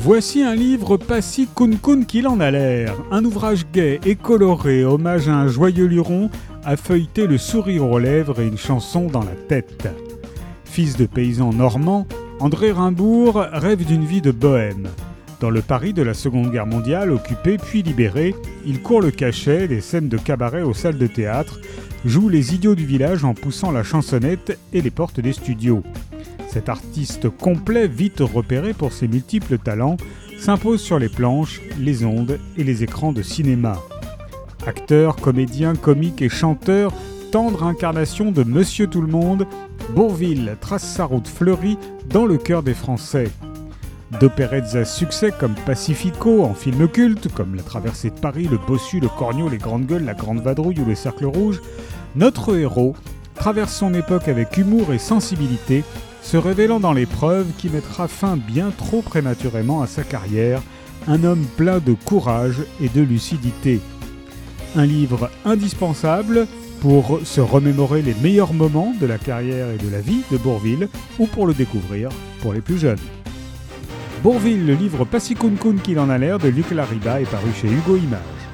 Voici un livre pas si kun qu'il en a l'air. Un ouvrage gai et coloré, hommage à un joyeux luron, a feuilleté le sourire aux lèvres et une chanson dans la tête. Fils de paysan normand, André Rimbourg rêve d'une vie de bohème. Dans le Paris de la Seconde Guerre mondiale, occupé puis libéré, il court le cachet des scènes de cabaret aux salles de théâtre, joue les idiots du village en poussant la chansonnette et les portes des studios. Cet artiste complet, vite repéré pour ses multiples talents, s'impose sur les planches, les ondes et les écrans de cinéma. Acteur, comédien, comique et chanteur, tendre incarnation de Monsieur Tout le Monde, Bourville trace sa route fleurie dans le cœur des Français. D'opérettes à succès comme Pacifico en film culte, comme La traversée de Paris, Le Bossu, Le Corneau, Les Grandes Gueules, La Grande Vadrouille ou Le Cercle Rouge, notre héros traverse son époque avec humour et sensibilité, se révélant dans l'épreuve qui mettra fin bien trop prématurément à sa carrière, un homme plein de courage et de lucidité. Un livre indispensable pour se remémorer les meilleurs moments de la carrière et de la vie de Bourville ou pour le découvrir pour les plus jeunes. Bourville, le livre Kun qu'il en a l'air de Luc Lariba est paru chez Hugo Images.